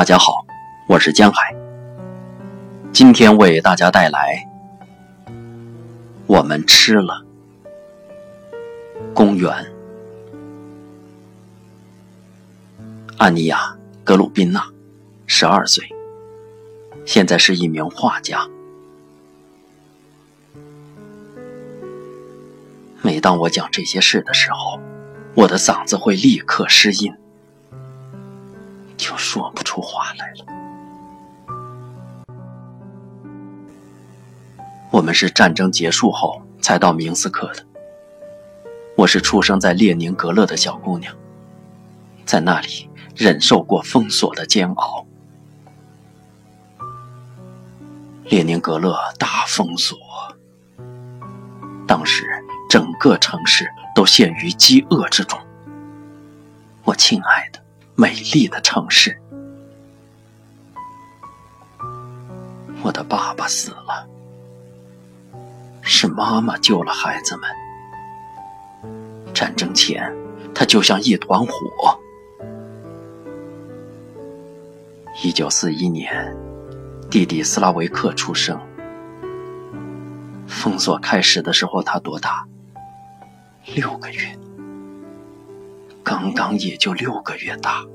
大家好，我是江海。今天为大家带来我们吃了公园。安妮亚·格鲁宾娜，十二岁，现在是一名画家。每当我讲这些事的时候，我的嗓子会立刻失音。就说不出话来了。我们是战争结束后才到明斯克的。我是出生在列宁格勒的小姑娘，在那里忍受过封锁的煎熬。列宁格勒大封锁，当时整个城市都陷于饥饿之中。我亲爱。美丽的城市，我的爸爸死了，是妈妈救了孩子们。战争前，他就像一团火。一九四一年，弟弟斯拉维克出生。封锁开始的时候，他多大？六个月。刚刚也就六个月大，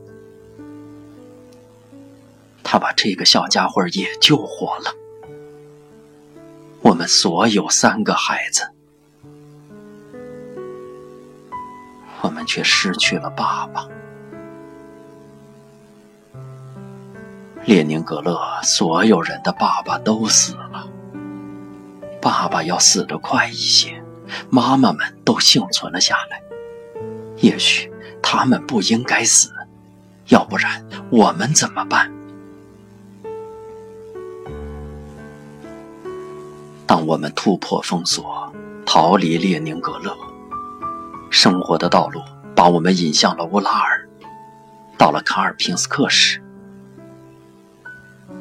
他把这个小家伙也救活了。我们所有三个孩子，我们却失去了爸爸。列宁格勒所有人的爸爸都死了，爸爸要死得快一些，妈妈们都幸存了下来，也许。他们不应该死，要不然我们怎么办？当我们突破封锁，逃离列宁格勒，生活的道路把我们引向了乌拉尔。到了卡尔平斯克时，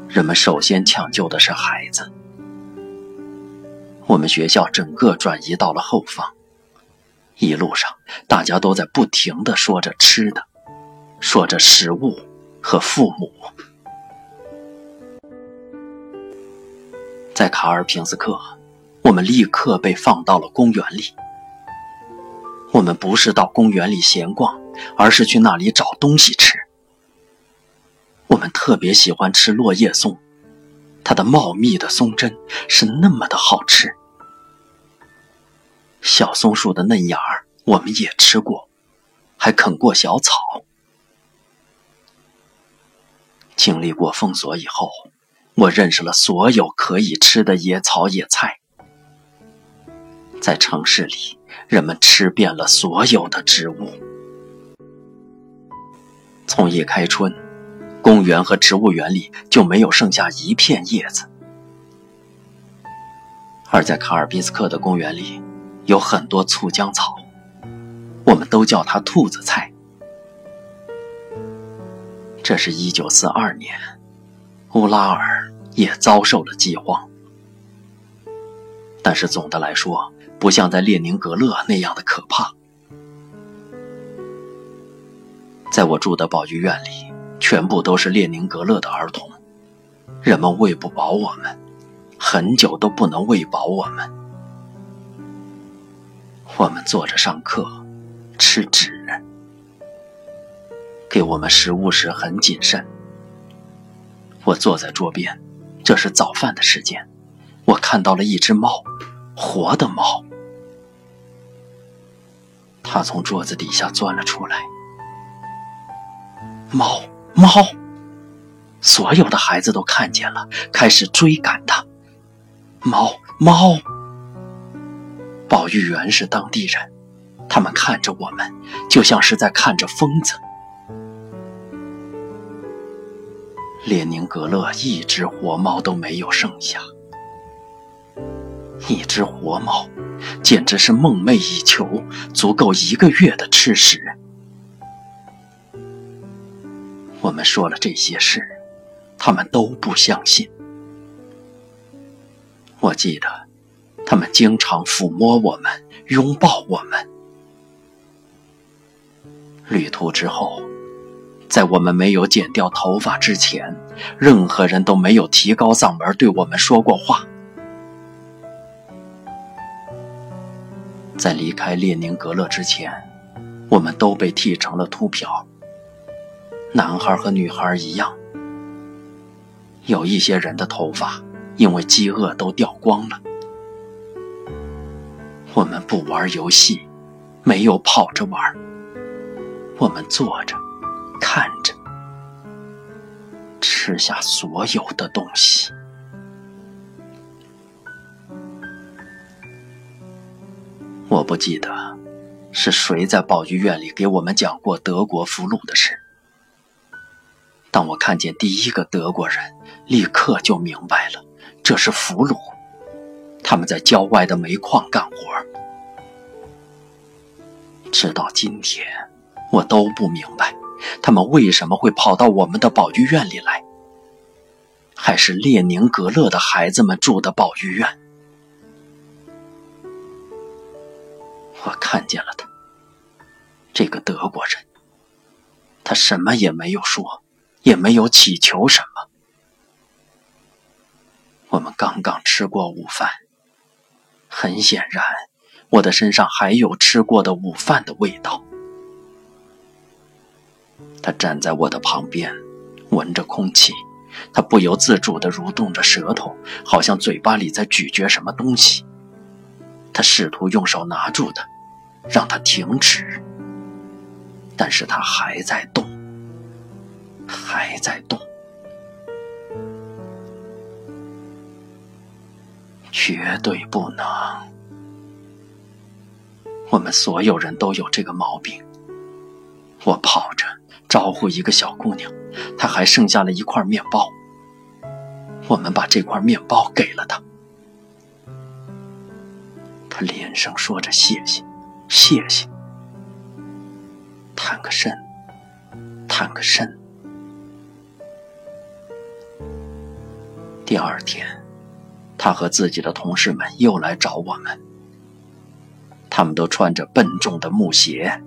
人们首先抢救的是孩子。我们学校整个转移到了后方。一路上，大家都在不停的说着吃的，说着食物和父母。在卡尔平斯克，我们立刻被放到了公园里。我们不是到公园里闲逛，而是去那里找东西吃。我们特别喜欢吃落叶松，它的茂密的松针是那么的好吃。小松树的嫩芽儿，我们也吃过，还啃过小草。经历过封锁以后，我认识了所有可以吃的野草野菜。在城市里，人们吃遍了所有的植物。从一开春，公园和植物园里就没有剩下一片叶子，而在卡尔宾斯克的公园里。有很多醋浆草，我们都叫它兔子菜。这是一九四二年，乌拉尔也遭受了饥荒，但是总的来说，不像在列宁格勒那样的可怕。在我住的保育院里，全部都是列宁格勒的儿童，人们喂不饱我们，很久都不能喂饱我们。我们坐着上课，吃纸。给我们食物时很谨慎。我坐在桌边，这是早饭的时间。我看到了一只猫，活的猫。它从桌子底下钻了出来。猫，猫！所有的孩子都看见了，开始追赶它。猫，猫！保育员是当地人，他们看着我们，就像是在看着疯子。列宁格勒一只活猫都没有剩下，一只活猫简直是梦寐以求，足够一个月的吃食。我们说了这些事，他们都不相信。我记得。他们经常抚摸我们，拥抱我们。旅途之后，在我们没有剪掉头发之前，任何人都没有提高嗓门对我们说过话。在离开列宁格勒之前，我们都被剃成了秃瓢。男孩和女孩一样，有一些人的头发因为饥饿都掉光了。我们不玩游戏，没有跑着玩，我们坐着，看着，吃下所有的东西。我不记得是谁在保育院里给我们讲过德国俘虏的事。当我看见第一个德国人，立刻就明白了，这是俘虏，他们在郊外的煤矿干活。直到今天，我都不明白，他们为什么会跑到我们的保育院里来，还是列宁格勒的孩子们住的保育院。我看见了他，这个德国人，他什么也没有说。也没有祈求什么。我们刚刚吃过午饭，很显然，我的身上还有吃过的午饭的味道。他站在我的旁边，闻着空气，他不由自主地蠕动着舌头，好像嘴巴里在咀嚼什么东西。他试图用手拿住它，让它停止，但是他还在动。还在动，绝对不能。我们所有人都有这个毛病。我跑着招呼一个小姑娘，她还剩下了一块面包。我们把这块面包给了她，她连声说着谢谢，谢谢，探个身，探个身。第二天，他和自己的同事们又来找我们。他们都穿着笨重的木鞋，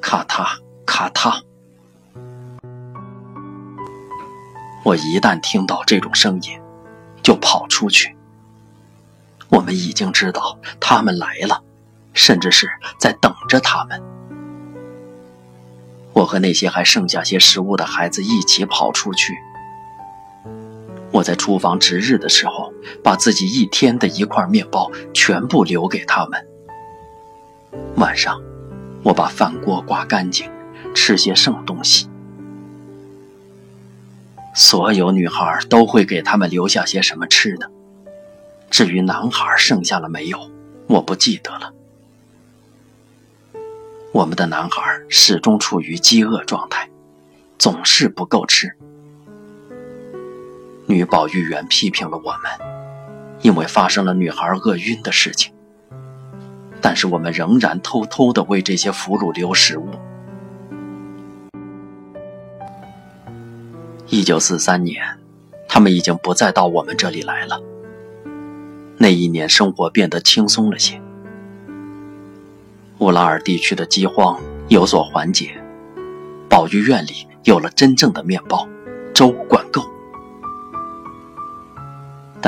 咔嗒咔嗒。我一旦听到这种声音，就跑出去。我们已经知道他们来了，甚至是在等着他们。我和那些还剩下些食物的孩子一起跑出去。我在厨房值日的时候，把自己一天的一块面包全部留给他们。晚上，我把饭锅刮干净，吃些剩东西。所有女孩都会给他们留下些什么吃的。至于男孩剩下了没有，我不记得了。我们的男孩始终处于饥饿状态，总是不够吃。女保育员批评了我们，因为发生了女孩饿晕的事情。但是我们仍然偷偷的为这些俘虏留食物。一九四三年，他们已经不再到我们这里来了。那一年生活变得轻松了些，乌拉尔地区的饥荒有所缓解，保育院里有了真正的面包、粥罐。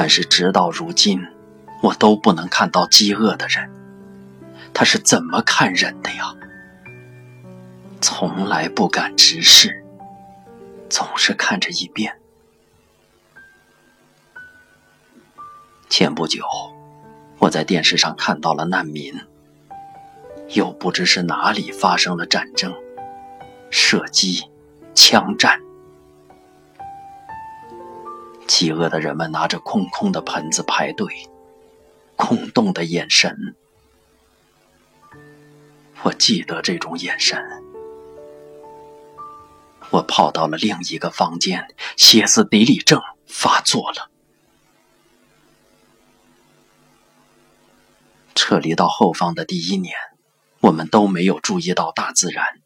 但是直到如今，我都不能看到饥饿的人。他是怎么看人的呀？从来不敢直视，总是看着一边。前不久，我在电视上看到了难民，又不知是哪里发生了战争、射击、枪战。饥饿的人们拿着空空的盆子排队，空洞的眼神。我记得这种眼神。我跑到了另一个房间，歇斯底里症发作了。撤离到后方的第一年，我们都没有注意到大自然。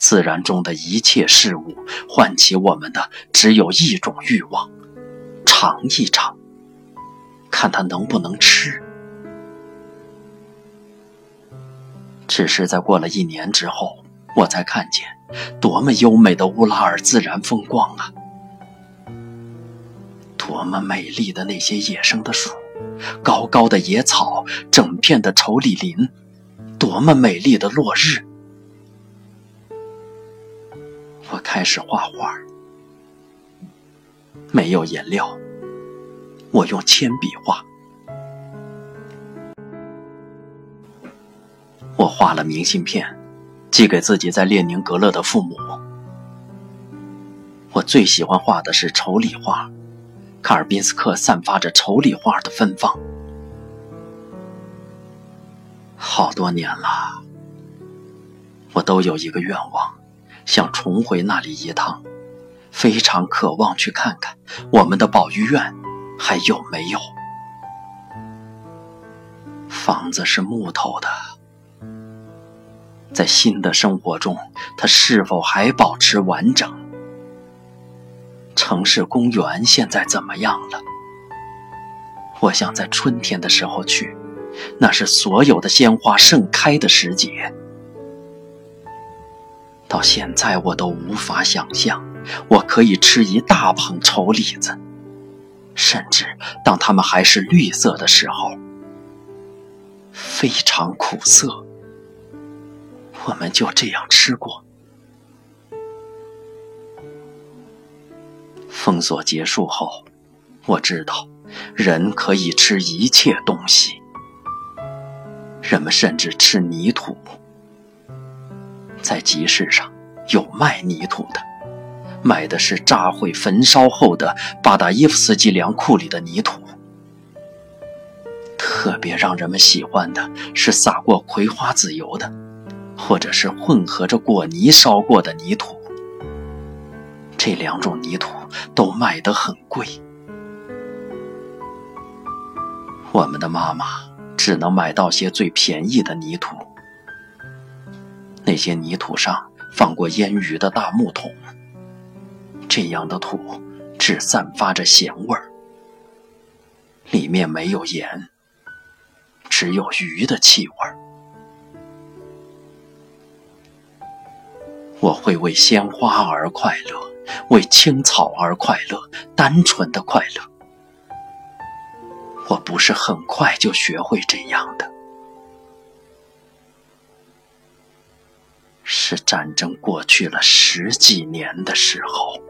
自然中的一切事物唤起我们的只有一种欲望：尝一尝，看它能不能吃。只是在过了一年之后，我才看见，多么优美的乌拉尔自然风光啊！多么美丽的那些野生的树，高高的野草，整片的稠里林，多么美丽的落日！开始画画，没有颜料，我用铅笔画。我画了明信片，寄给自己在列宁格勒的父母。我最喜欢画的是丑里画，卡尔宾斯克散发着丑里画的芬芳。好多年了，我都有一个愿望，想重回那里一趟，非常渴望去看看我们的保育院还有没有。房子是木头的。在新的生活中，它是否还保持完整？城市公园现在怎么样了？我想在春天的时候去，那是所有的鲜花盛开的时节。到现在我都无法想象，我可以吃一大捧丑李子，甚至当它们还是绿色的时候，非常苦涩。我们就这样吃过。封锁结束后，我知道人可以吃一切东西。人们甚至吃泥土，在集市上有卖泥土的，卖的是炸毁焚烧后的巴达伊夫斯基粮库里的泥土。特别让人们喜欢的是撒过葵花籽油的。或者是混合着果泥烧过的泥土，这两种泥土都卖得很贵。我们的妈妈只能买到些最便宜的泥土，那些泥土上放过腌鱼的大木桶，这样的土只散发着咸味儿，里面没有盐，只有鱼的气味儿。我会为鲜花而快乐，为青草而快乐，单纯的快乐。我不是很快就学会这样的，是战争过去了十几年的时候。